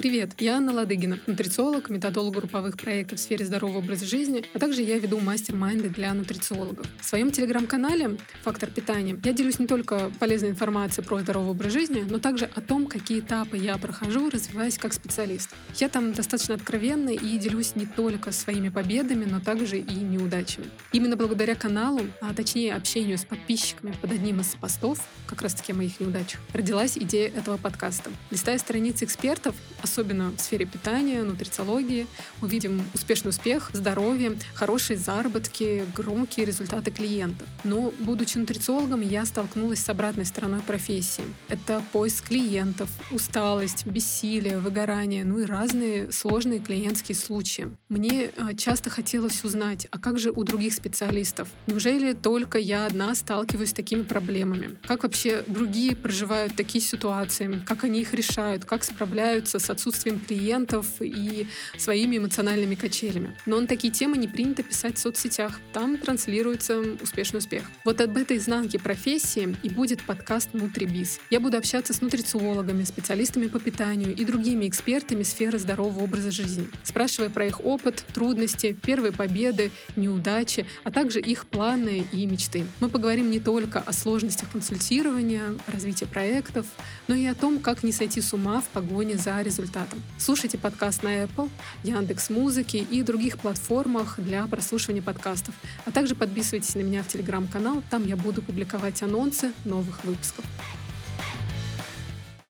Привет, я Анна Ладыгина, нутрициолог, методолог групповых проектов в сфере здорового образа жизни, а также я веду мастер-майнды для нутрициологов. В своем телеграм-канале «Фактор питания» я делюсь не только полезной информацией про здоровый образ жизни, но также о том, какие этапы я прохожу, развиваясь как специалист. Я там достаточно откровенна и делюсь не только своими победами, но также и неудачами. Именно благодаря каналу, а точнее общению с подписчиками под одним из постов, как раз таки о моих неудачах, родилась идея этого подкаста. Листая страницы экспертов, особенно в сфере питания, нутрициологии, увидим успешный успех, здоровье, хорошие заработки, громкие результаты клиентов. Но, будучи нутрициологом, я столкнулась с обратной стороной профессии. Это поиск клиентов, усталость, бессилие, выгорание, ну и разные сложные клиентские случаи. Мне а, часто хотелось узнать, а как же у других специалистов? Неужели только я одна сталкиваюсь с такими проблемами? Как вообще другие проживают такие ситуации? Как они их решают? Как справляются с отсутствием клиентов и своими эмоциональными качелями. Но на такие темы не принято писать в соцсетях. Там транслируется успешный успех. Вот об этой изнанке профессии и будет подкаст «Нутрибиз». Я буду общаться с нутрициологами, специалистами по питанию и другими экспертами сферы здорового образа жизни, спрашивая про их опыт, трудности, первые победы, неудачи, а также их планы и мечты. Мы поговорим не только о сложностях консультирования, развития проектов, но и о том, как не сойти с ума в погоне за результатом результатом. Слушайте подкаст на Apple, Яндекс Музыки и других платформах для прослушивания подкастов. А также подписывайтесь на меня в телеграм-канал, там я буду публиковать анонсы новых выпусков.